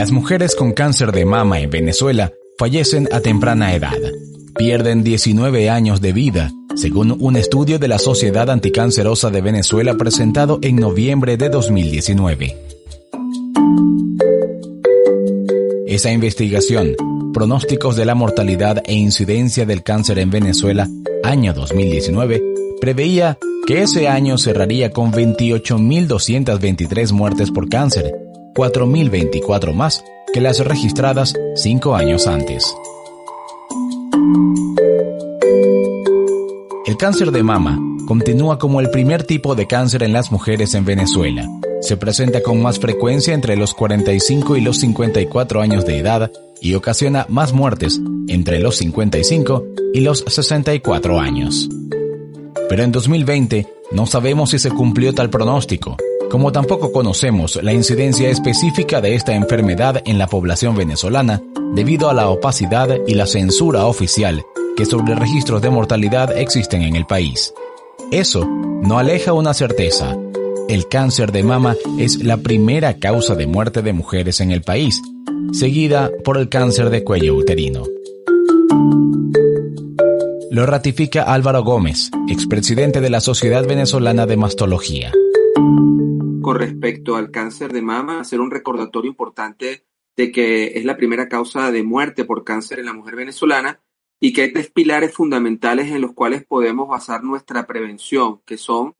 Las mujeres con cáncer de mama en Venezuela fallecen a temprana edad. Pierden 19 años de vida, según un estudio de la Sociedad Anticancerosa de Venezuela presentado en noviembre de 2019. Esa investigación, Pronósticos de la mortalidad e incidencia del cáncer en Venezuela, año 2019, preveía que ese año cerraría con 28.223 muertes por cáncer, 4.024 más que las registradas cinco años antes. El cáncer de mama continúa como el primer tipo de cáncer en las mujeres en Venezuela. Se presenta con más frecuencia entre los 45 y los 54 años de edad y ocasiona más muertes entre los 55 y los 64 años. Pero en 2020 no sabemos si se cumplió tal pronóstico, como tampoco conocemos la incidencia específica de esta enfermedad en la población venezolana debido a la opacidad y la censura oficial que sobre registros de mortalidad existen en el país. Eso no aleja una certeza. El cáncer de mama es la primera causa de muerte de mujeres en el país, seguida por el cáncer de cuello uterino. Lo ratifica Álvaro Gómez, expresidente de la Sociedad Venezolana de Mastología. Respecto al cáncer de mama, hacer un recordatorio importante de que es la primera causa de muerte por cáncer en la mujer venezolana y que hay tres pilares fundamentales en los cuales podemos basar nuestra prevención, que son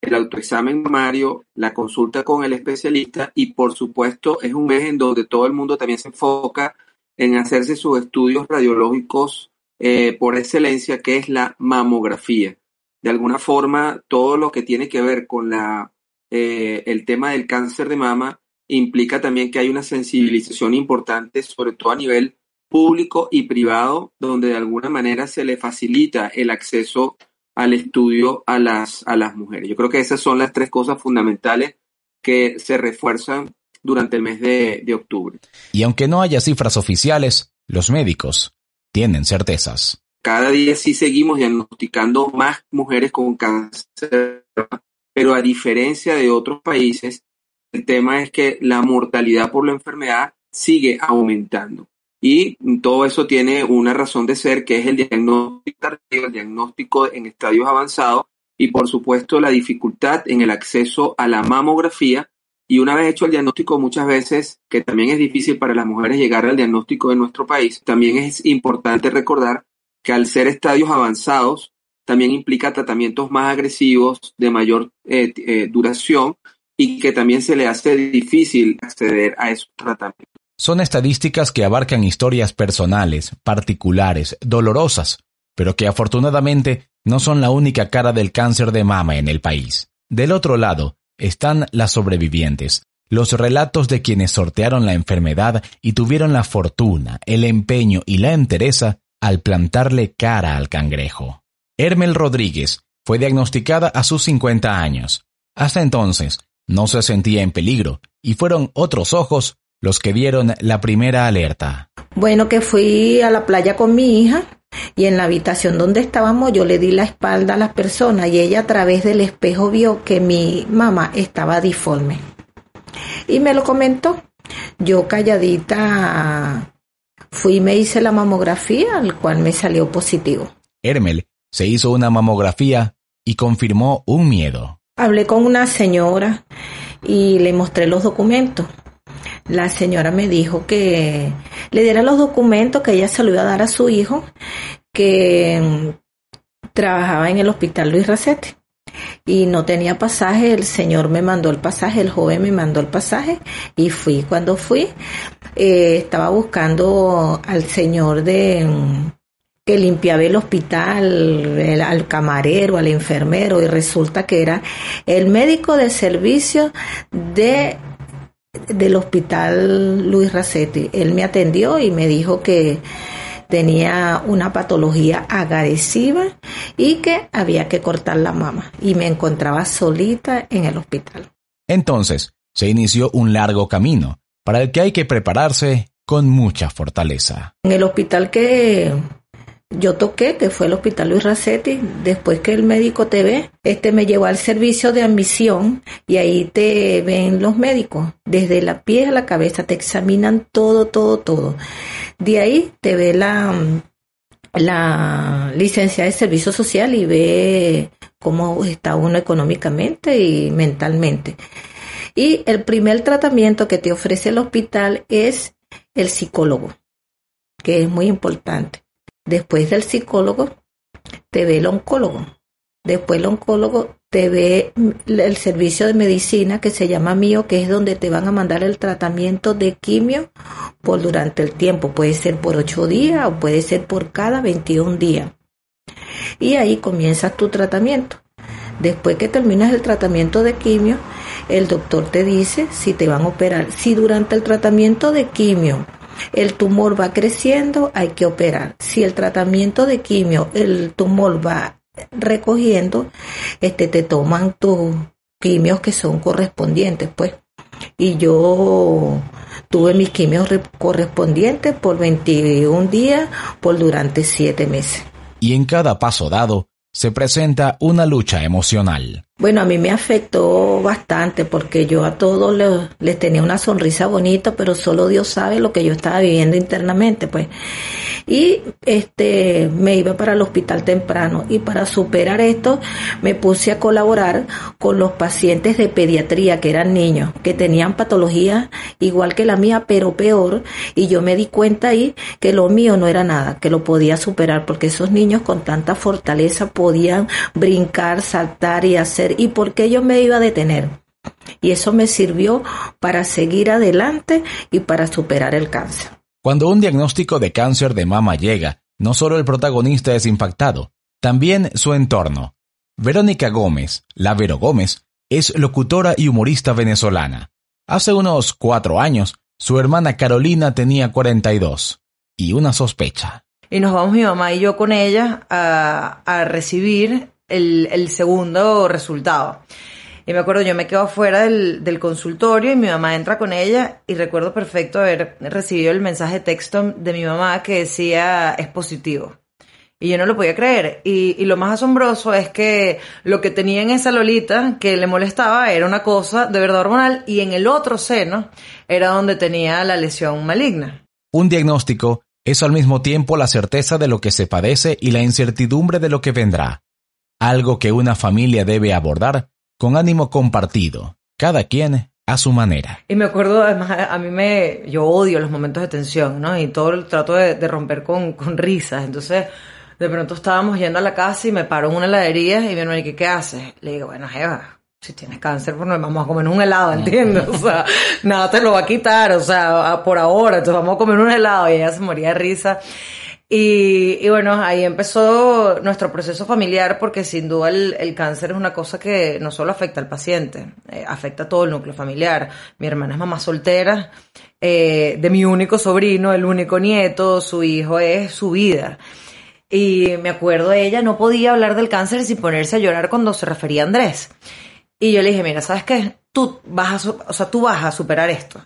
el autoexamen mamario, la consulta con el especialista y por supuesto es un mes en donde todo el mundo también se enfoca en hacerse sus estudios radiológicos eh, por excelencia, que es la mamografía. De alguna forma, todo lo que tiene que ver con la, eh, el tema del cáncer de mama implica también que hay una sensibilización importante, sobre todo a nivel público y privado, donde de alguna manera se le facilita el acceso al estudio a las, a las mujeres. Yo creo que esas son las tres cosas fundamentales que se refuerzan durante el mes de, de octubre. Y aunque no haya cifras oficiales, los médicos tienen certezas. Cada día sí seguimos diagnosticando más mujeres con cáncer, pero a diferencia de otros países, el tema es que la mortalidad por la enfermedad sigue aumentando. Y todo eso tiene una razón de ser, que es el diagnóstico tardío, el diagnóstico en estadios avanzados y por supuesto la dificultad en el acceso a la mamografía. Y una vez hecho el diagnóstico, muchas veces, que también es difícil para las mujeres llegar al diagnóstico de nuestro país, también es importante recordar que al ser estadios avanzados, también implica tratamientos más agresivos, de mayor eh, eh, duración, y que también se le hace difícil acceder a esos tratamientos. Son estadísticas que abarcan historias personales, particulares, dolorosas, pero que afortunadamente no son la única cara del cáncer de mama en el país. Del otro lado están las sobrevivientes, los relatos de quienes sortearon la enfermedad y tuvieron la fortuna, el empeño y la entereza al plantarle cara al cangrejo. Hermel Rodríguez fue diagnosticada a sus 50 años. Hasta entonces, no se sentía en peligro, y fueron otros ojos los que dieron la primera alerta. Bueno, que fui a la playa con mi hija y en la habitación donde estábamos yo le di la espalda a la persona y ella a través del espejo vio que mi mamá estaba diforme. Y me lo comentó. Yo calladita fui y me hice la mamografía, al cual me salió positivo. Hermel se hizo una mamografía y confirmó un miedo. Hablé con una señora y le mostré los documentos la señora me dijo que le diera los documentos que ella se lo iba a dar a su hijo, que mm, trabajaba en el hospital Luis Racete y no tenía pasaje, el señor me mandó el pasaje, el joven me mandó el pasaje y fui. Cuando fui, eh, estaba buscando al señor de mm, que limpiaba el hospital, al camarero, al enfermero y resulta que era el médico de servicio de del hospital Luis Racetti. Él me atendió y me dijo que tenía una patología agresiva y que había que cortar la mama y me encontraba solita en el hospital. Entonces, se inició un largo camino para el que hay que prepararse con mucha fortaleza. En el hospital que yo toqué, que fue el hospital Luis Racetti, después que el médico te ve, este me llevó al servicio de admisión y ahí te ven los médicos, desde la pies a la cabeza, te examinan todo, todo, todo. De ahí te ve la, la licencia de servicio social y ve cómo está uno económicamente y mentalmente. Y el primer tratamiento que te ofrece el hospital es el psicólogo, que es muy importante. Después del psicólogo, te ve el oncólogo. Después el oncólogo te ve el servicio de medicina que se llama mío, que es donde te van a mandar el tratamiento de quimio por durante el tiempo. Puede ser por ocho días o puede ser por cada 21 días. Y ahí comienzas tu tratamiento. Después que terminas el tratamiento de quimio, el doctor te dice si te van a operar. Si durante el tratamiento de quimio el tumor va creciendo, hay que operar. Si el tratamiento de quimio, el tumor va recogiendo, este, te toman tus quimios que son correspondientes, pues. Y yo tuve mis quimios correspondientes por 21 días, por durante 7 meses. Y en cada paso dado, se presenta una lucha emocional. Bueno, a mí me afectó bastante porque yo a todos les, tenía una sonrisa bonita, pero solo Dios sabe lo que yo estaba viviendo internamente, pues. Y este me iba para el hospital temprano y para superar esto me puse a colaborar con los pacientes de pediatría que eran niños, que tenían patologías igual que la mía, pero peor, y yo me di cuenta ahí que lo mío no era nada, que lo podía superar porque esos niños con tanta fortaleza podían brincar, saltar y hacer y por qué yo me iba a detener. Y eso me sirvió para seguir adelante y para superar el cáncer. Cuando un diagnóstico de cáncer de mama llega, no solo el protagonista es impactado, también su entorno. Verónica Gómez, la Vero Gómez, es locutora y humorista venezolana. Hace unos cuatro años, su hermana Carolina tenía 42 y una sospecha. Y nos vamos mi mamá y yo con ella a, a recibir el, segundo resultado. Y me acuerdo, yo me quedo afuera del, consultorio y mi mamá entra con ella y recuerdo perfecto haber recibido el mensaje de texto de mi mamá que decía es positivo. Y yo no lo podía creer. Y, y, lo más asombroso es que lo que tenía en esa Lolita que le molestaba era una cosa de verdad hormonal y en el otro seno era donde tenía la lesión maligna. Un diagnóstico es al mismo tiempo la certeza de lo que se padece y la incertidumbre de lo que vendrá algo que una familia debe abordar con ánimo compartido, cada quien a su manera. Y me acuerdo, además, a mí me, yo odio los momentos de tensión, ¿no? Y todo trato de, romper con, risas. Entonces, de pronto estábamos yendo a la casa y me paró en una heladería y me hermano, ¿qué, qué haces? Le digo, bueno, Eva, si tienes cáncer, pues vamos a comer un helado, ¿entiendes? O sea, nada te lo va a quitar, o sea, por ahora, entonces vamos a comer un helado y ella se moría de risa. Y, bueno, ahí empezó nuestro proceso familiar porque sin duda el, cáncer es una cosa que no solo afecta al paciente, eh, afecta a todo el núcleo familiar. Mi hermana es mamá soltera eh, de mi único sobrino, el único nieto, su hijo es su vida. Y me acuerdo, ella no podía hablar del cáncer sin ponerse a llorar cuando se refería a Andrés. Y yo le dije, mira, ¿sabes qué? Tú vas a, o sea, tú vas a superar esto.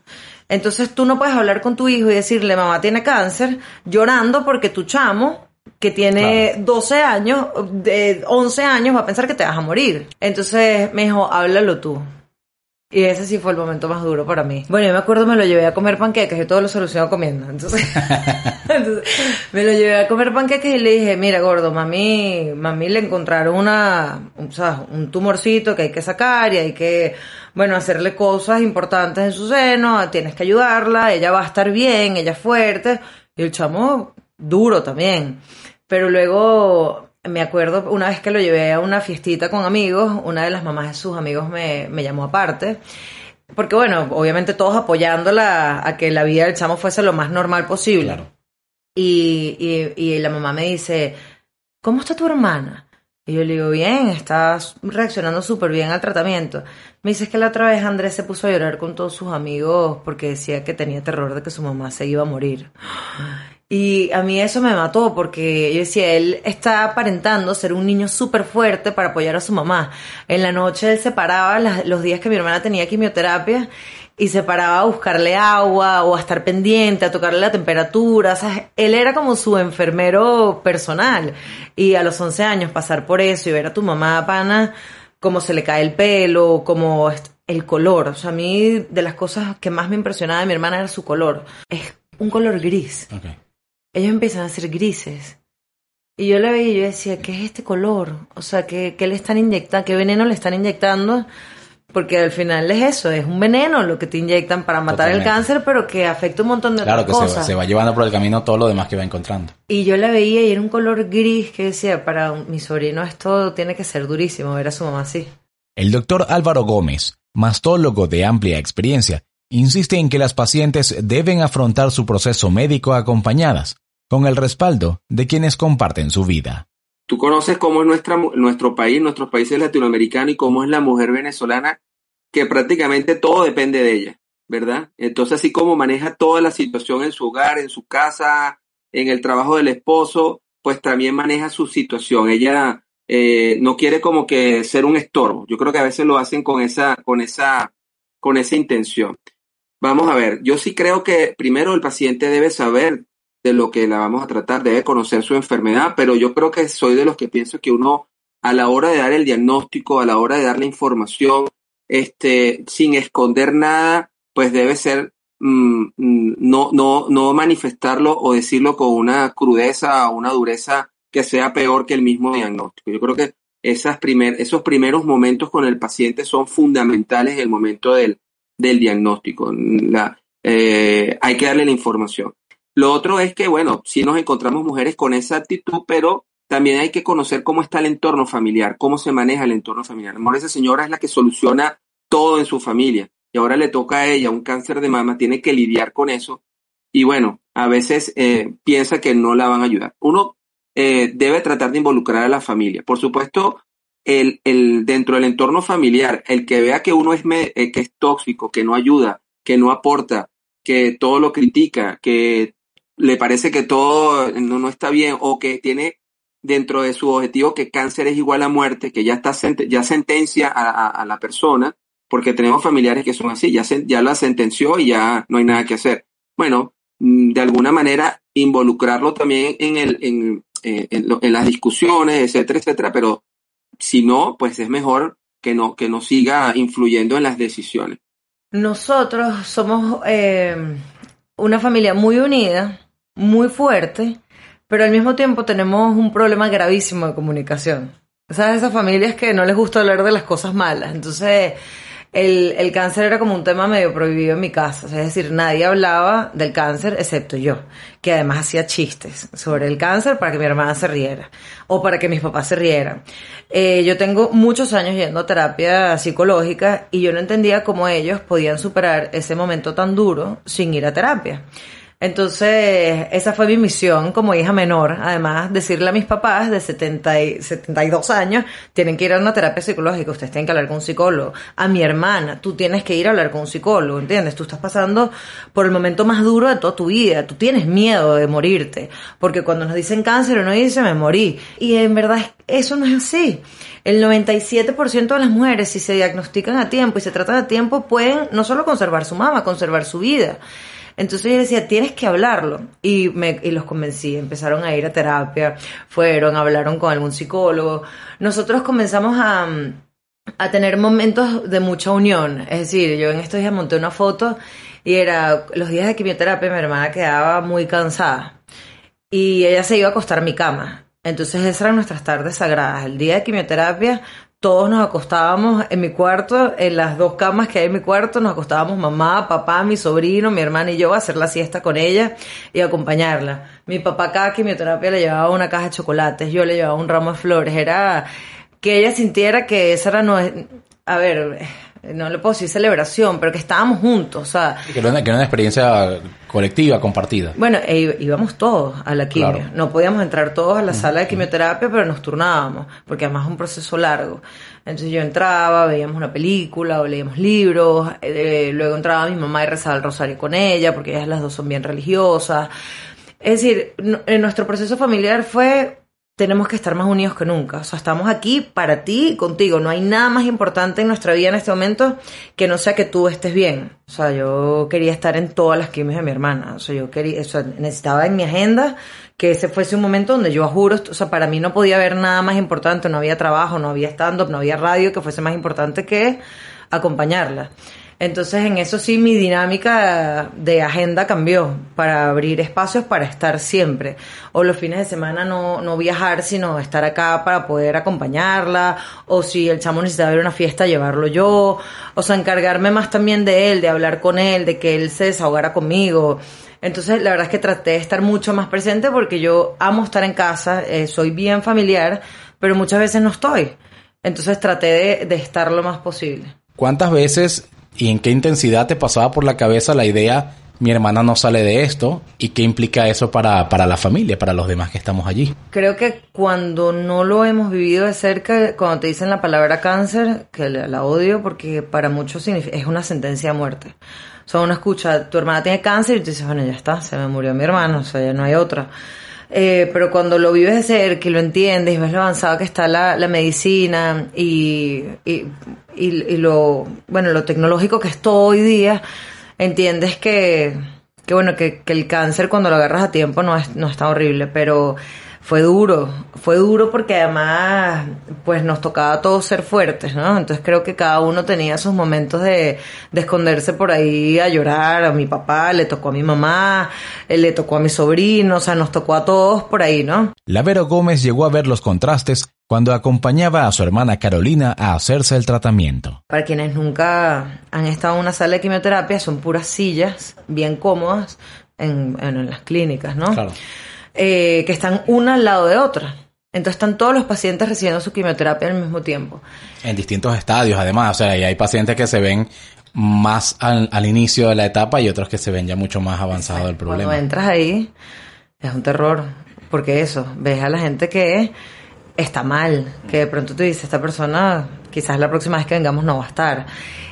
Entonces tú no puedes hablar con tu hijo y decirle, mamá tiene cáncer, llorando porque tu chamo, que tiene 12 años, de 11 años, va a pensar que te vas a morir. Entonces me dijo, háblalo tú. Y ese sí fue el momento más duro para mí. Bueno, yo me acuerdo me lo llevé a comer panqueques, yo todo lo soluciono comiendo. Entonces, me lo llevé a comer panqueques y le dije, mira gordo, mami, mami le encontraron una, o sea, un tumorcito que hay que sacar y hay que, bueno, hacerle cosas importantes en su seno, tienes que ayudarla, ella va a estar bien, ella es fuerte. Y el chamo, duro también. Pero luego me acuerdo una vez que lo llevé a una fiestita con amigos, una de las mamás de sus amigos me, me llamó aparte. Porque bueno, obviamente todos apoyándola a que la vida del chamo fuese lo más normal posible. Y, y, y la mamá me dice, ¿cómo está tu hermana? Y yo le digo, bien, está reaccionando súper bien al tratamiento. Me dice que la otra vez Andrés se puso a llorar con todos sus amigos porque decía que tenía terror de que su mamá se iba a morir. Y a mí eso me mató porque yo decía, él está aparentando ser un niño súper fuerte para apoyar a su mamá. En la noche él se paraba los días que mi hermana tenía quimioterapia y se paraba a buscarle agua o a estar pendiente, a tocarle la temperatura. O sea, él era como su enfermero personal. Y a los 11 años pasar por eso y ver a tu mamá pana, cómo se le cae el pelo, como el color. O sea, a mí de las cosas que más me impresionaba de mi hermana era su color. Es un color gris. Ellos empiezan a ser grises. Y yo la veía y yo decía, ¿qué es este color? O sea, ¿qué, qué le están inyectando? ¿Qué veneno le están inyectando? Porque al final es eso, es un veneno lo que te inyectan para matar el cáncer, pero que afecta un montón de claro cosas. Claro, que se va, llevando por el camino todo lo demás que va encontrando. Y yo la veía y era un color gris que decía, para mi sobrino esto tiene que ser durísimo, ver a su mamá así. El doctor Álvaro Gómez, mastólogo de amplia experiencia, insiste en que las pacientes deben afrontar su proceso médico acompañadas, con el respaldo de quienes comparten su vida. Tú conoces cómo es nuestra, nuestro país, nuestros países latinoamericanos y cómo es la mujer venezolana, que prácticamente todo depende de ella, ¿verdad? Entonces, así como maneja toda la situación en su hogar, en su casa, en el trabajo del esposo, pues también maneja su situación. Ella eh, no quiere como que ser un estorbo. Yo creo que a veces lo hacen con esa, con esa, con esa intención. Vamos a ver, yo sí creo que primero el paciente debe saber de lo que la vamos a tratar, debe conocer su enfermedad, pero yo creo que soy de los que pienso que uno a la hora de dar el diagnóstico, a la hora de dar la información, este, sin esconder nada, pues debe ser mm, mm, no, no, no manifestarlo o decirlo con una crudeza o una dureza que sea peor que el mismo diagnóstico. Yo creo que esas primer, esos primeros momentos con el paciente son fundamentales en el momento del, del diagnóstico. Eh, hay que darle la información. Lo otro es que, bueno, si nos encontramos mujeres con esa actitud, pero también hay que conocer cómo está el entorno familiar, cómo se maneja el entorno familiar. Amor, esa señora es la que soluciona todo en su familia y ahora le toca a ella un cáncer de mama, tiene que lidiar con eso y bueno, a veces eh, piensa que no la van a ayudar. Uno eh, debe tratar de involucrar a la familia. Por supuesto, el, el, dentro del entorno familiar, el que vea que uno es, eh, que es tóxico, que no ayuda, que no aporta, que todo lo critica, que le parece que todo no, no está bien o que tiene dentro de su objetivo que cáncer es igual a muerte, que ya está ya sentencia a, la persona, porque tenemos familiares que son así, ya, ya la sentenció y ya no hay nada que hacer. Bueno, mm, de alguna manera involucrarlo también en, el, en, eh, en, en, las discusiones, etcétera, etcétera, pero si no, pues es mejor que no, que no siga influyendo en las decisiones. Nosotros somos eh, una familia muy unida, muy fuerte, pero al mismo tiempo tenemos un problema gravísimo de comunicación. ¿Sabes? Esas familias que no les gusta hablar de las cosas malas. Entonces, el, el, cáncer era como un tema medio prohibido en mi casa. es decir, nadie hablaba del cáncer excepto yo, que además hacía chistes sobre el cáncer para que mi hermana se riera o para que mis papás se rieran. Eh, yo tengo muchos años yendo a terapia psicológica y yo no entendía cómo ellos podían superar ese momento tan duro sin ir a terapia. Entonces, esa fue mi misión como hija menor. Además, decirle a mis papás de 70 y 72 años, tienen que ir a una terapia psicológica, ustedes tienen que hablar con un psicólogo. A mi hermana, tú tienes que ir a hablar con un psicólogo, ¿entiendes? Tú estás pasando por el momento más duro de toda tu vida, tú tienes miedo de morirte, porque cuando nos dicen cáncer uno dice me morí. Y en verdad eso no es así. El 97% de las mujeres, si se diagnostican a tiempo y se tratan a tiempo, pueden no solo conservar su mama, conservar su vida. Entonces yo decía, tienes que hablarlo. Y, me, y los convencí, empezaron a ir a terapia, fueron, hablaron con algún psicólogo. Nosotros comenzamos a, a tener momentos de mucha unión. Es decir, yo en estos días monté una foto y era los días de quimioterapia, mi hermana quedaba muy cansada y ella se iba a acostar a mi cama. Entonces esas eran nuestras tardes sagradas. El día de quimioterapia todos nos acostábamos en mi cuarto, en las dos camas que hay en mi cuarto, nos acostábamos mamá, papá, mi sobrino, mi hermana y yo a hacer la siesta con ella y acompañarla. Mi papá cada quimioterapia le llevaba una caja de chocolates, yo le llevaba un ramo de flores, era que ella sintiera que esa era no a ver, no le puedo decir celebración, pero que estábamos juntos, o sea... Que era una, experiencia colectiva, compartida. Bueno, e íbamos todos a la quimio. No podíamos entrar todos a la sala de quimioterapia, pero nos turnábamos, porque además es un proceso largo. Entonces yo entraba, veíamos una película o leíamos libros, eh, luego entraba mi mamá y rezaba el rosario con ella, porque ellas las dos son bien religiosas. Es decir, en nuestro proceso familiar fue tenemos que estar más unidos que nunca. O sea, estamos aquí para ti y contigo. No hay nada más importante en nuestra vida en este momento que no sea que tú estés bien. O sea, yo quería estar en todas las quimios de mi hermana. O sea, yo quería, o sea, necesitaba en mi agenda que ese fuese un momento donde yo juro, o sea, para mí no podía haber nada más importante. No había trabajo, no había stand-up, no había radio que fuese más importante que acompañarla. Entonces en eso sí mi dinámica de agenda cambió para abrir espacios para estar siempre. O los fines de semana no, no viajar, sino estar acá para poder acompañarla. O si el chamo necesita ver una fiesta, llevarlo yo. O sea, encargarme más también de él, de hablar con él, de que él se desahogara conmigo. Entonces, la verdad es que traté de estar mucho más presente porque yo amo estar en casa, eh, soy bien familiar, pero muchas veces no estoy. Entonces traté de, de estar lo más posible. ¿Cuántas veces y en qué intensidad te pasaba por la cabeza la idea, mi hermana no sale de esto, y qué implica eso para, para la familia, para los demás que estamos allí. Creo que cuando no lo hemos vivido de cerca, cuando te dicen la palabra cáncer, que la, odio porque para muchos es una sentencia de muerte. O sea, uno escucha, tu hermana tiene cáncer y tú dices, bueno, ya está, se me murió mi hermano, o sea, ya no hay otra. Eh, pero cuando lo vives de cerca y lo entiendes y ves lo avanzado que está la, la medicina y, y, y, lo, bueno, lo tecnológico que es todo hoy día, entiendes que, que bueno, que, que el cáncer cuando lo agarras a tiempo no es, no está horrible, pero fue duro, fue duro porque además pues nos tocaba a todos ser fuertes, ¿no? Entonces creo que cada uno tenía sus momentos de, de esconderse por ahí a llorar, a mi papá, le tocó a mi mamá, eh, le tocó a mi sobrino, o sea, nos tocó a todos por ahí, ¿no? Lavero Gómez llegó a ver los contrastes cuando acompañaba a su hermana Carolina a hacerse el tratamiento. Para quienes nunca han estado en una sala de quimioterapia, son puras sillas bien cómodas en, en las clínicas, ¿no? Claro eh, que están una al lado de otra. Entonces están todos los pacientes recibiendo su quimioterapia al mismo tiempo. En distintos estadios, además. O sea, hay pacientes que se ven más al, inicio de la etapa y otros que se ven ya mucho más avanzado el problema. Cuando entras ahí, es un terror. Porque eso, ves a la gente que está mal, que de pronto tú dices, esta persona quizás la próxima vez que vengamos no va a estar.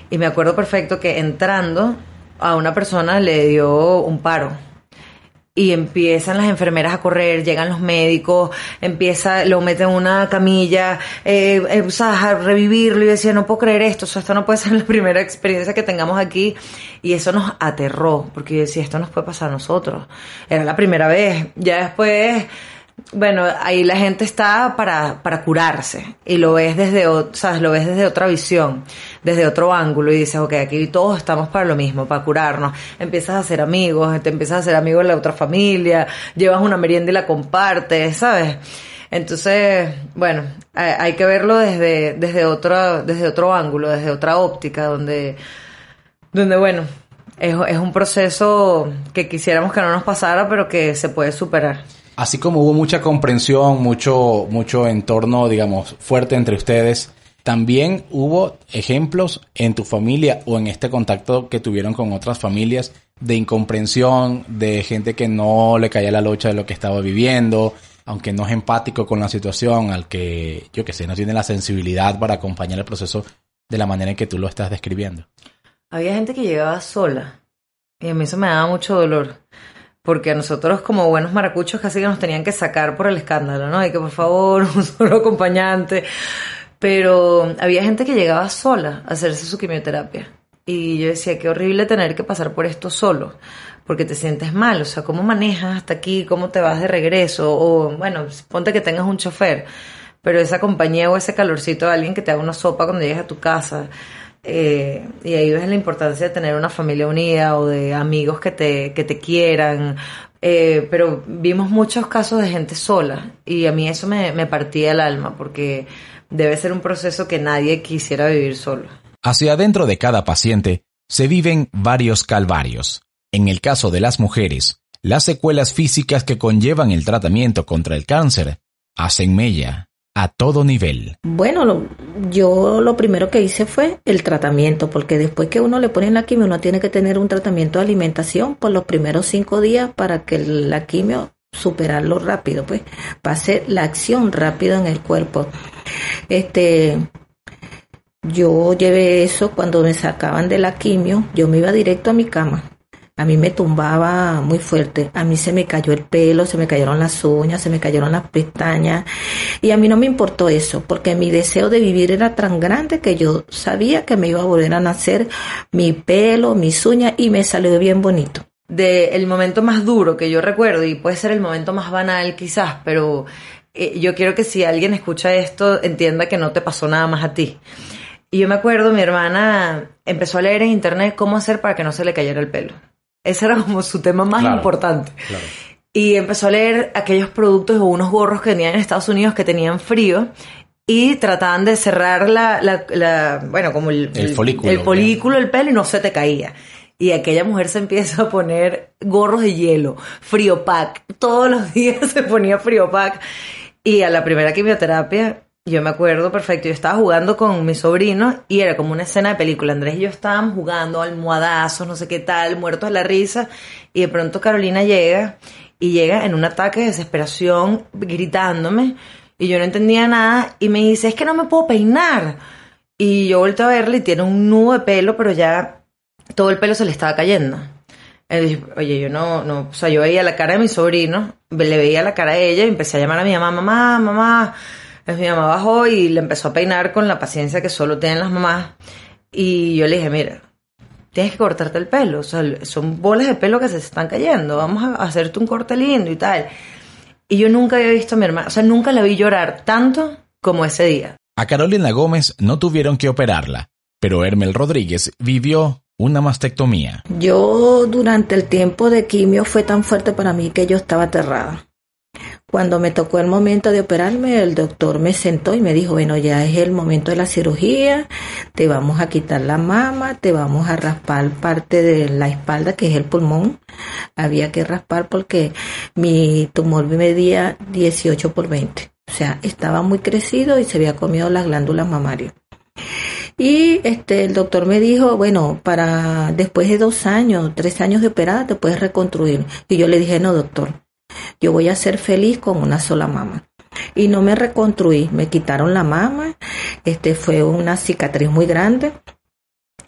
Y me acuerdo perfecto que entrando a una persona le dio un paro y empiezan las enfermeras a correr, llegan los médicos, empieza, lo meten en una camilla, eh, eh, o sea, a revivirlo y decía, no puedo creer esto, o sea, esto no puede ser la primera experiencia que tengamos aquí. Y eso nos aterró, porque yo decía, esto nos puede pasar a nosotros. Era la primera vez. Ya después bueno, ahí la gente está para, para curarse y lo ves desde, o lo ves desde otra visión, desde otro ángulo y dices, ok, aquí todos estamos para lo mismo, para curarnos. Empiezas a hacer amigos, te empiezas a hacer amigos de la otra familia, llevas una merienda y la compartes, ¿sabes? Entonces, bueno, hay que verlo desde, desde otro, desde otro ángulo, desde otra óptica, donde, donde bueno, es, es un proceso que quisiéramos que no nos pasara, pero que se puede superar. Así como hubo mucha comprensión, mucho, mucho entorno, digamos, fuerte entre ustedes, también hubo ejemplos en tu familia o en este contacto que tuvieron con otras familias de incomprensión, de gente que no le caía la lucha de lo que estaba viviendo, aunque no es empático con la situación, al que, yo que sé, no tiene la sensibilidad para acompañar el proceso de la manera en que tú lo estás describiendo. Había gente que llegaba sola y a mí eso me daba mucho dolor porque a nosotros como buenos maracuchos casi que nos tenían que sacar por el escándalo, ¿no? Y que por favor, un solo acompañante. Pero había gente que llegaba sola a hacerse su quimioterapia. Y yo decía, qué horrible tener que pasar por esto solo, porque te sientes mal, o sea, ¿cómo manejas hasta aquí? ¿Cómo te vas de regreso? O, bueno, ponte que tengas un chofer, pero esa compañía o ese calorcito de alguien que te haga una sopa cuando llegues a tu casa, eh, y ahí ves la importancia de tener una familia unida o de amigos que te, que te quieran. Eh, pero vimos muchos casos de gente sola y a mí eso me, me partía el alma porque debe ser un proceso que nadie quisiera vivir solo. Hacia adentro de cada paciente se viven varios calvarios. En el caso de las mujeres, las secuelas físicas que conllevan el tratamiento contra el cáncer hacen mella a todo nivel? Bueno, yo lo primero que hice fue el tratamiento, porque después que uno le pone la quimio, uno tiene que tener un tratamiento de alimentación por los primeros cinco días para que la quimio superarlo rápido, pues pase la acción rápido en el cuerpo. Este, yo llevé eso cuando me sacaban de la quimio, yo me iba directo a mi cama a mí me tumbaba muy fuerte. A mí se me cayó el pelo, se me cayeron las uñas, se me cayeron las pestañas. Y a mí no me importó eso, porque mi deseo de vivir era tan grande que yo sabía que me iba a volver a nacer mi pelo, mis uñas y me salió bien bonito. De el momento más duro que yo recuerdo, y puede ser el momento más banal quizás, pero eh, yo quiero que si alguien escucha esto entienda que no te pasó nada más a ti. Y yo me acuerdo, mi hermana empezó a leer en internet cómo hacer para que no se le cayera el pelo. Ese era como su tema más importante. Y empezó a leer aquellos productos o unos gorros que tenían en Estados Unidos que tenían frío y trataban de cerrar la, la, bueno, como el, folículo, el folículo, el pelo y no se te caía. Y aquella mujer se empieza a poner gorros de hielo, frío pack. Todos los días se ponía frío pack. Y a la primera quimioterapia yo me acuerdo perfecto, yo estaba jugando con mi sobrino y era como una escena de película. Andrés y yo estábamos jugando almohadazos, no sé qué tal, muertos de la risa. Y de pronto Carolina llega y llega en un ataque de desesperación gritándome. Y yo no entendía nada y me dice, es que no me puedo peinar. Y yo vuelto a verle y tiene un nudo de pelo, pero ya todo el pelo se le estaba cayendo. oye, yo no, no, o sea, yo veía la cara de mi sobrino, le veía la cara a ella y empecé a llamar a mi mamá, mamá, mamá mi mamá bajó y le empezó a peinar con la paciencia que solo tienen las mamás. Y yo le dije, mira, tienes que cortarte el pelo. O sea, son bolas de pelo que se están cayendo. Vamos a hacerte un corte lindo y tal. Y yo nunca había visto a mi hermana, o sea, nunca la vi llorar tanto como ese día. A Carolina Gómez no tuvieron que operarla, pero Hermel Rodríguez vivió una mastectomía. Yo durante el tiempo de quimio fue tan fuerte para mí que yo estaba aterrada. Cuando me tocó el momento de operarme, el doctor me sentó y me dijo, bueno, ya es el momento de la cirugía, te vamos a quitar la mama, te vamos a raspar parte de la espalda, que es el pulmón. Había que raspar porque mi tumor medía 18 por 20. O sea, estaba muy crecido y se había comido las glándulas mamarias. Y este, el doctor me dijo, bueno, para después de dos años, tres años de operada, te puedes reconstruir. Y yo le dije, no, doctor, yo voy a ser feliz con una sola mama. Y no me reconstruí, me quitaron la mama, este fue una cicatriz muy grande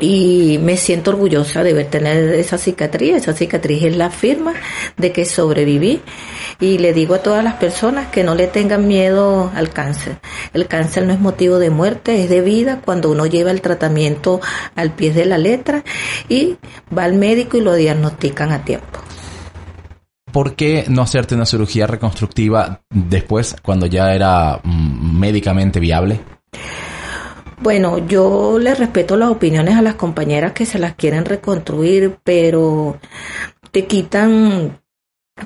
y me siento orgullosa de ver tener esa cicatriz, esa cicatriz es la firma de que sobreviví y le digo a todas las personas que no le tengan miedo al cáncer. El cáncer no es motivo de muerte, es de vida cuando uno lleva el tratamiento al pie de la letra y va al médico y lo diagnostican a tiempo. ¿Por qué no hacerte una cirugía reconstructiva después, cuando ya era mm, médicamente viable? Bueno, yo le respeto las opiniones a las compañeras que se las quieren reconstruir, pero te quitan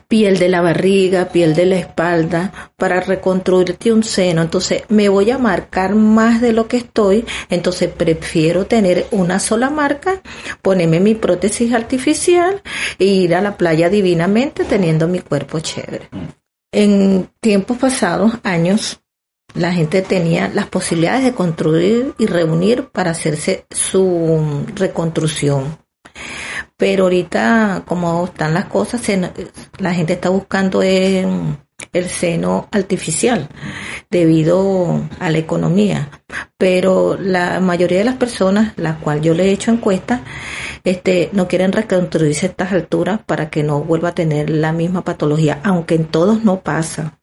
piel de la barriga, piel de la espalda, para reconstruirte un seno. Entonces me voy a marcar más de lo que estoy, entonces prefiero tener una sola marca, ponerme mi prótesis artificial e ir a la playa divinamente teniendo mi cuerpo chévere. En tiempos pasados, años, la gente tenía las posibilidades de construir y reunir para hacerse su reconstrucción pero ahorita, como están las cosas, la gente está buscando el, seno artificial debido a la economía. Pero la mayoría de las personas, las cuales yo le he hecho encuesta, este, no quieren reconstruirse estas alturas para que no vuelva a tener la misma patología, aunque en todos no pasa.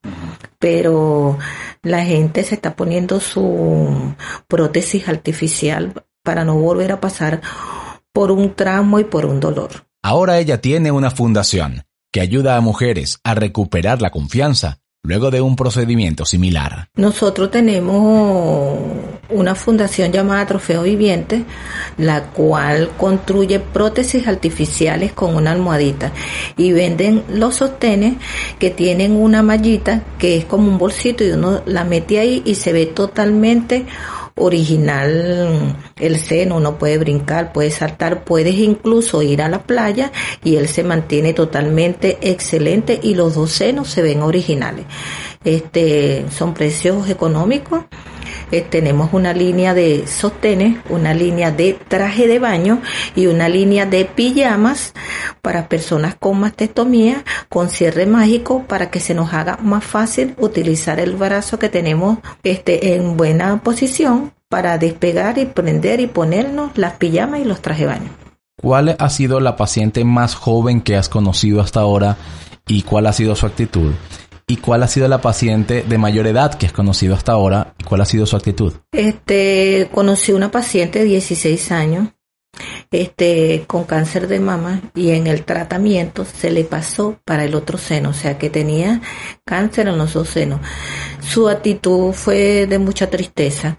Pero la gente se está poniendo su prótesis artificial para no volver a pasar por un tramo y por un dolor. Ahora ella tiene una fundación que ayuda a mujeres a recuperar la confianza luego de un procedimiento similar. Nosotros tenemos una fundación llamada Trofeo Viviente, la cual construye prótesis artificiales con una almohadita y venden los sostenes que tienen una mallita que es como un bolsito y uno la mete ahí y se ve totalmente original el seno, no puede brincar, puede saltar, puedes incluso ir a la playa y él se mantiene totalmente excelente y los dos senos se ven originales. Este, son precios económicos. Eh, tenemos una línea de sostenes, una línea de traje de baño y una línea de pijamas para personas con mastectomía con cierre mágico para que se nos haga más fácil utilizar el brazo que tenemos este en buena posición para despegar y prender y ponernos las pijamas y los trajes de baño. ¿cuál ha sido la paciente más joven que has conocido hasta ahora y cuál ha sido su actitud? ¿Y cuál ha sido la paciente de mayor edad que has conocido hasta ahora y cuál ha sido su actitud? Este, conocí una paciente de 16 años este, con cáncer de mama y en el tratamiento se le pasó para el otro seno, o sea que tenía cáncer en los dos senos. Su actitud fue de mucha tristeza,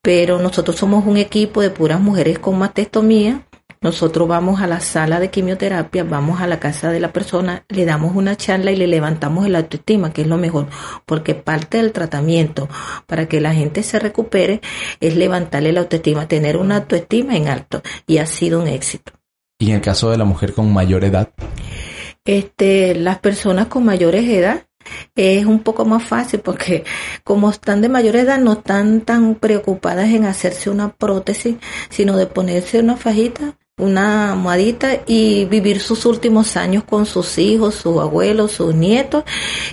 pero nosotros somos un equipo de puras mujeres con mastectomía nosotros vamos a la sala de quimioterapia, vamos a la casa de la persona, le damos una charla y le levantamos el autoestima, que es lo mejor, porque parte del tratamiento para que la gente se recupere es levantarle la autoestima, tener una autoestima en alto y ha sido un éxito. ¿Y en el caso de la mujer con mayor edad? Este, las personas con mayores edad es un poco más fácil porque como están de mayor edad no están tan preocupadas en hacerse una prótesis, sino de ponerse una fajita una almohadita y vivir sus últimos años con sus hijos, sus abuelos, sus nietos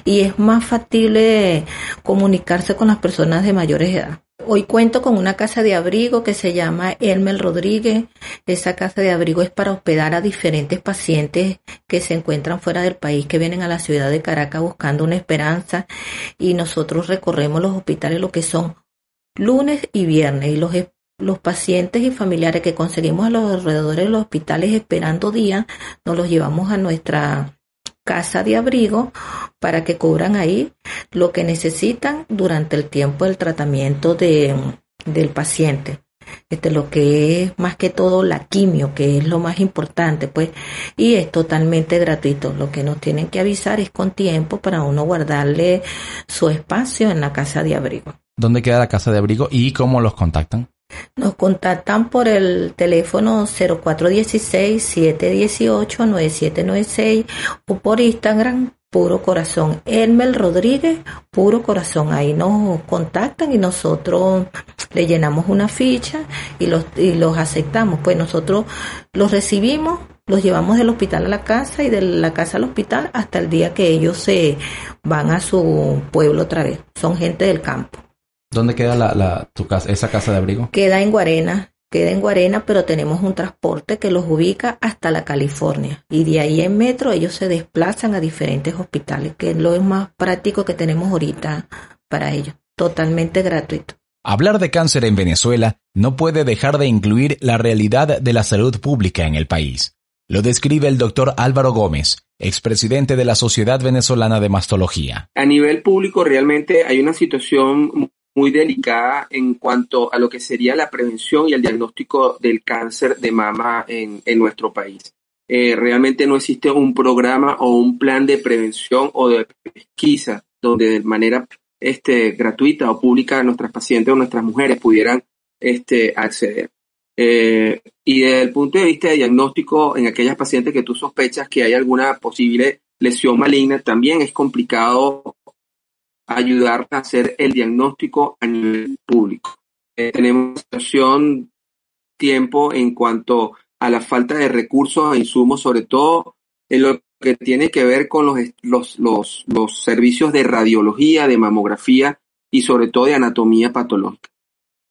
y es más factible comunicarse con las personas de mayores edad. Hoy cuento con una casa de abrigo que se llama Elmel Rodríguez. Esa casa de abrigo es para hospedar a diferentes pacientes que se encuentran fuera del país, que vienen a la ciudad de Caracas buscando una esperanza y nosotros recorremos los hospitales lo que son lunes y viernes y los los pacientes y familiares que conseguimos a los alrededores de los hospitales esperando días, nos los llevamos a nuestra casa de abrigo para que cubran ahí lo que necesitan durante el tiempo del tratamiento de, del paciente. Este, lo que es más que todo la quimio, que es lo más importante, pues, y es totalmente gratuito. Lo que nos tienen que avisar es con tiempo para uno guardarle su espacio en la casa de abrigo. ¿Dónde queda la casa de abrigo y cómo los contactan? Nos contactan por el teléfono 0416-718-9796 o por Instagram Puro Corazón. Elmel Rodríguez, Puro Corazón. Ahí nos contactan y nosotros le llenamos una ficha y los, y los aceptamos. Pues nosotros los recibimos, los llevamos del hospital a la casa y de la casa al hospital hasta el día que ellos se van a su pueblo otra vez. Son gente del campo. ¿Dónde queda la, tu casa, esa casa de abrigo? Queda en Guarena, queda en Guarena, pero tenemos un transporte que los ubica hasta la California. Y de ahí en metro ellos se desplazan a diferentes hospitales, que es lo más práctico que tenemos ahorita para ellos. Totalmente gratuito. Hablar de cáncer en Venezuela no puede dejar de incluir la realidad de la salud pública en el país. Lo describe el doctor Álvaro Gómez, expresidente de la Sociedad Venezolana de Mastología. A nivel público realmente hay una situación muy delicada en cuanto a lo que sería la prevención y el diagnóstico del cáncer de mama en, nuestro país. Eh, realmente no existe un programa o un plan de prevención o de pesquisa donde de manera este, gratuita o pública nuestras pacientes o nuestras mujeres pudieran este, acceder. Eh, y desde el punto de vista de diagnóstico en aquellas pacientes que tú sospechas que hay alguna posible lesión maligna, también es complicado ayudar a hacer el diagnóstico a nivel público. Eh, tenemos situación, tiempo en cuanto a la falta de recursos e insumos, sobre todo en lo que tiene que ver con los, los, los, los servicios de radiología, de mamografía y sobre todo de anatomía patológica.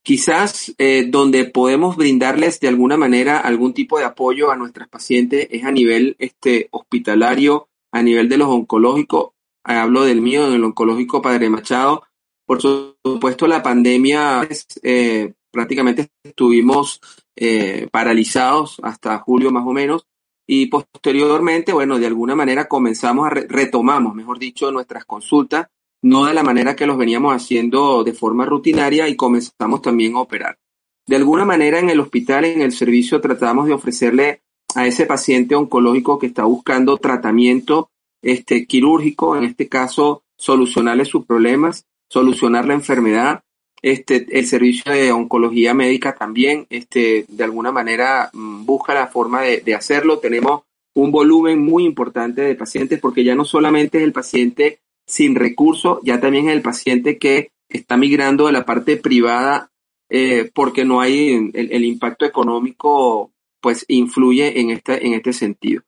Quizás eh, donde podemos brindarles de alguna manera algún tipo de apoyo a nuestras pacientes es a nivel este, hospitalario, a nivel de los oncológicos hablo del mío, del oncológico Padre Machado. Por supuesto, la pandemia, eh, prácticamente estuvimos eh, paralizados hasta julio más o menos. Y posteriormente, bueno, de alguna manera comenzamos a, retomamos, mejor dicho, nuestras consultas, no de la manera que los veníamos haciendo de forma rutinaria y comenzamos también a operar. De alguna manera en el hospital, en el servicio, tratamos de ofrecerle a ese paciente oncológico que está buscando tratamiento este, quirúrgico, en este caso, solucionarle sus problemas, solucionar la enfermedad. Este, el servicio de oncología médica también, este, de alguna manera, mm, busca la forma de, hacerlo. Tenemos un volumen muy importante de pacientes porque ya no solamente es el paciente sin recursos, ya también es el paciente que está migrando de la parte privada eh, porque no hay el, el, impacto económico pues influye en este, en este sentido.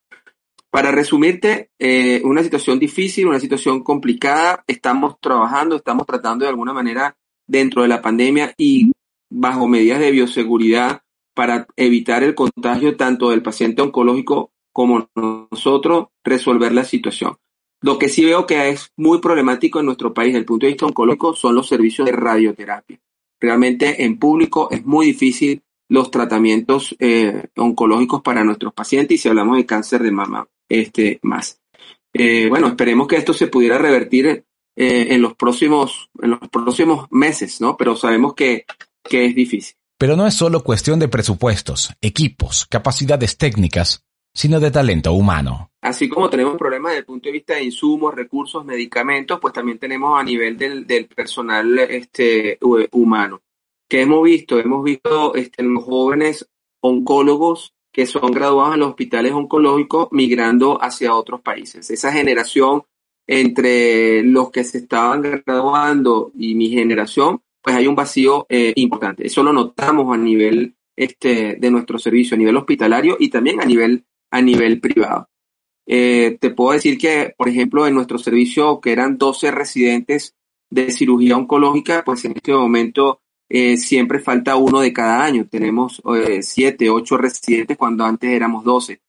Para resumirte, eh, una situación difícil, una situación complicada, estamos trabajando, estamos tratando de alguna manera dentro de la pandemia y bajo medidas de bioseguridad para evitar el contagio tanto del paciente oncológico como nosotros resolver la situación. Lo que sí veo que es muy problemático en nuestro país desde el punto de vista oncológico son los servicios de radioterapia. Realmente en público es muy difícil los tratamientos eh, oncológicos para nuestros pacientes y si hablamos de cáncer de mama este, más. Eh, bueno, esperemos que esto se pudiera revertir eh, en, los próximos, en los próximos meses, ¿no? Pero sabemos que, que es difícil. Pero no es solo cuestión de presupuestos, equipos, capacidades técnicas sino de talento humano. Así como tenemos problemas desde el punto de vista de insumos, recursos, medicamentos, pues también tenemos a nivel del, del personal este, humano. ¿Qué hemos visto? Hemos visto este, los jóvenes oncólogos que son graduados en los hospitales oncológicos migrando hacia otros países. Esa generación entre los que se estaban graduando y mi generación, pues hay un vacío eh, importante. Eso lo notamos a nivel este, de nuestro servicio, a nivel hospitalario y también a nivel a nivel privado. Eh, te puedo decir que, por ejemplo, en nuestro servicio, que eran 12 residentes de cirugía oncológica, pues en este momento eh, siempre falta uno de cada año. Tenemos eh, 7, 8 residentes cuando antes éramos 12.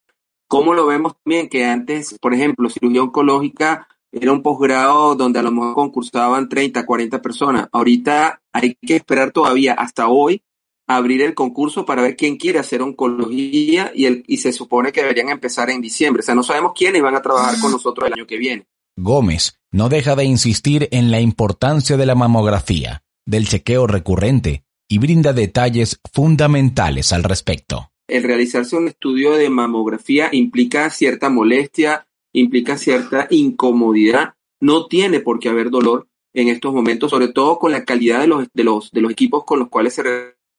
¿Cómo lo vemos también? Que antes, por ejemplo, cirugía oncológica era un posgrado donde a lo mejor concursaban 30, 40 personas. Ahorita hay que esperar todavía hasta hoy abrir el concurso para ver quién quiere hacer oncología y, el, y se supone que deberían empezar en diciembre. O sea, no sabemos quiénes van a trabajar con nosotros el año que viene. Gómez no deja de insistir en la importancia de la mamografía, del chequeo recurrente y brinda detalles fundamentales al respecto. El realizarse un estudio de mamografía implica cierta molestia, implica cierta incomodidad, no tiene por qué haber dolor en estos momentos, sobre todo con la calidad de los, equipos con los cuales se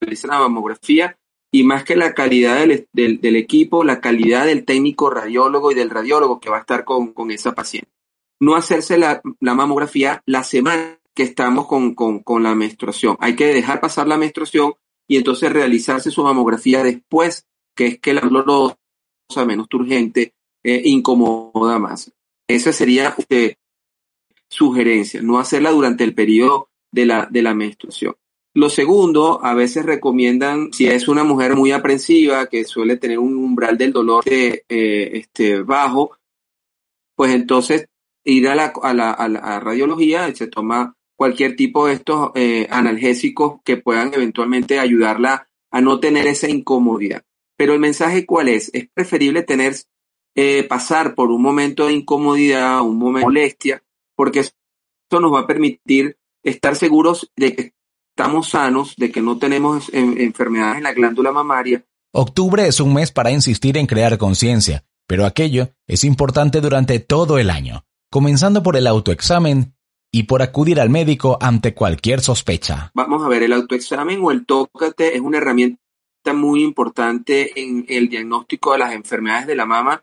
realiza la mamografía y más que la calidad del, equipo, la calidad del técnico radiólogo y del radiólogo que va a estar con, esa paciente. No hacerse la, mamografía la semana que estamos con, con, con la menstruación. Hay que dejar pasar la menstruación y entonces realizarse su mamografía después, que es que la dolorosa, menos urgente, eh, incomoda más. Esa sería eh, sugerencia, no hacerla durante el periodo de la, de la menstruación. Lo segundo, a veces recomiendan, si es una mujer muy aprensiva, que suele tener un umbral del dolor eh, este, bajo, pues entonces ir a la, a la, a la radiología, se toma cualquier tipo de estos eh, analgésicos que puedan eventualmente ayudarla a no tener esa incomodidad. Pero el mensaje cuál es? Es preferible tener, eh, pasar por un momento de incomodidad, un momento de molestia, porque eso nos va a permitir estar seguros de que estamos sanos, de que no tenemos enfermedades en la glándula mamaria. Octubre es un mes para insistir en crear conciencia, pero aquello es importante durante todo el año, comenzando por el autoexamen y por acudir al médico ante cualquier sospecha. Vamos a ver, el autoexamen o el tócate es una herramienta muy importante en el diagnóstico de las enfermedades de la mama,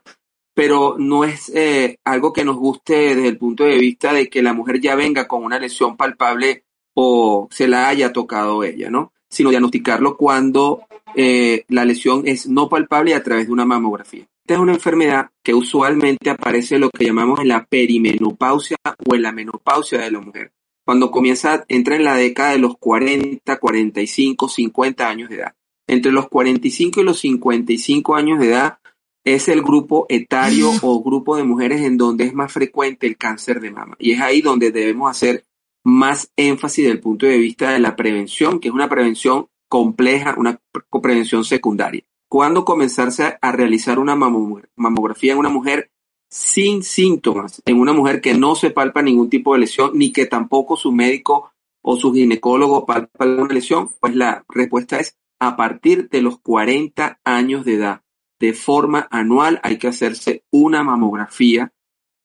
pero no es eh, algo que nos guste desde el punto de vista de que la mujer ya venga con una lesión palpable o se la haya tocado ella, ¿no? Sino diagnosticarlo cuando eh, la lesión es no palpable a través de una mamografía. Esta es una enfermedad que usualmente aparece en lo que llamamos en la perimenopausia o en la menopausia de la mujer. Cuando comienza, entra en la década de los 40, 45, 50 años de edad. Entre los 45 y los 55 años de edad es el grupo etario o grupo de mujeres en donde es más frecuente el cáncer de mama. Y es ahí donde debemos hacer más énfasis desde el punto de vista de la prevención, que es una prevención compleja, una prevención secundaria. ¿Cuándo comenzarse a realizar una mamografía en una mujer sin síntomas, en una mujer que no se palpa ningún tipo de lesión, ni que tampoco su médico o su ginecólogo palpa alguna lesión? Pues la respuesta es a partir de los 40 años de edad. De forma anual hay que hacerse una mamografía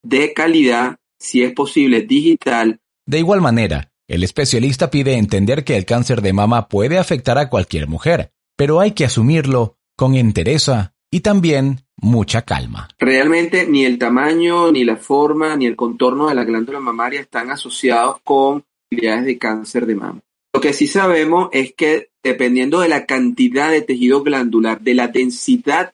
de calidad, si es posible digital, de igual manera, el especialista pide entender que el cáncer de mama puede afectar a cualquier mujer, pero hay que asumirlo con entereza y también mucha calma. Realmente ni el tamaño, ni la forma, ni el contorno de la glándula mamaria están asociados con posibilidades de cáncer de mama. Lo que sí sabemos es que dependiendo de la cantidad de tejido glandular, de la densidad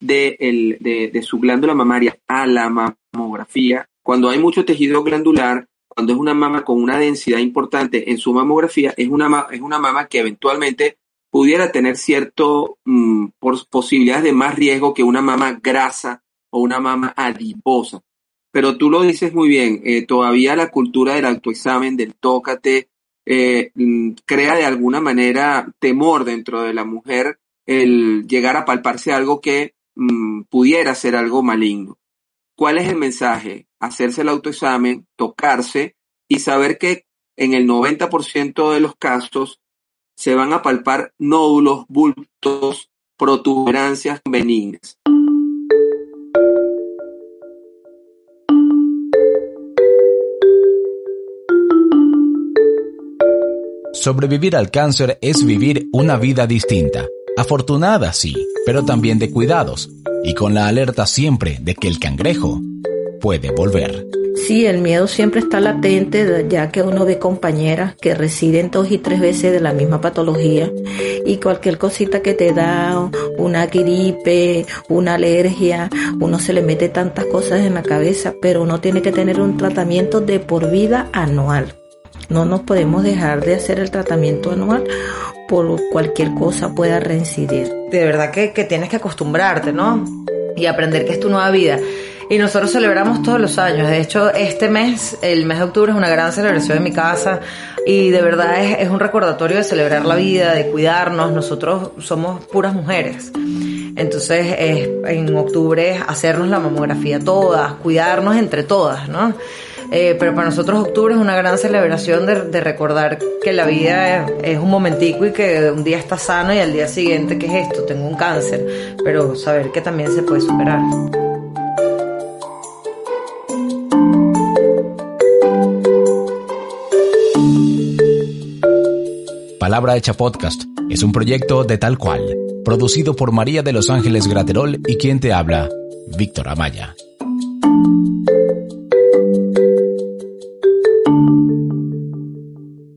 de, de su glándula mamaria a la mamografía, cuando hay mucho tejido glandular, cuando es una mama con una densidad importante en su mamografía, es una, es una mama que eventualmente pudiera tener cierto mm, posibilidades de más riesgo que una mama grasa o una mama adiposa. Pero tú lo dices muy bien, eh, todavía la cultura del autoexamen, del tócate, eh, mm, crea de alguna manera temor dentro de la mujer el llegar a palparse algo que mm, pudiera ser algo maligno. ¿Cuál es el mensaje? Hacerse el autoexamen, tocarse y saber que en el 90% de los casos se van a palpar nódulos, bultos, protuberancias benignas. Sobrevivir al cáncer es vivir una vida distinta. Afortunada, sí, pero también de cuidados, y con la alerta siempre de que el cangrejo puede volver. Sí, el miedo siempre está latente, ya que uno ve compañeras que residen dos y tres veces de la misma patología y cualquier cosita que te da, una gripe, una alergia, uno se le mete tantas cosas en la cabeza, pero uno tiene que tener un tratamiento de por vida anual. No nos podemos dejar de hacer el tratamiento anual por cualquier cosa pueda reincidir. De verdad que, que tienes que acostumbrarte, ¿no? Y aprender que es tu nueva vida. Y nosotros celebramos todos los años. De hecho, este mes, el mes de octubre, es una gran celebración en mi casa. Y de verdad es, es un recordatorio de celebrar la vida, de cuidarnos. Nosotros somos puras mujeres. Entonces, en octubre, hacernos la mamografía todas, cuidarnos entre todas, ¿no? Eh, pero para nosotros octubre es una gran celebración de, recordar que la vida es, un momentico y que un día está sano y al día siguiente, ¿qué es esto? Tengo un cáncer, pero saber que también se puede superar. Palabra Hecha Podcast es un proyecto de tal cual, producido por María de los Ángeles Graterol y quien te habla, Víctor Amaya.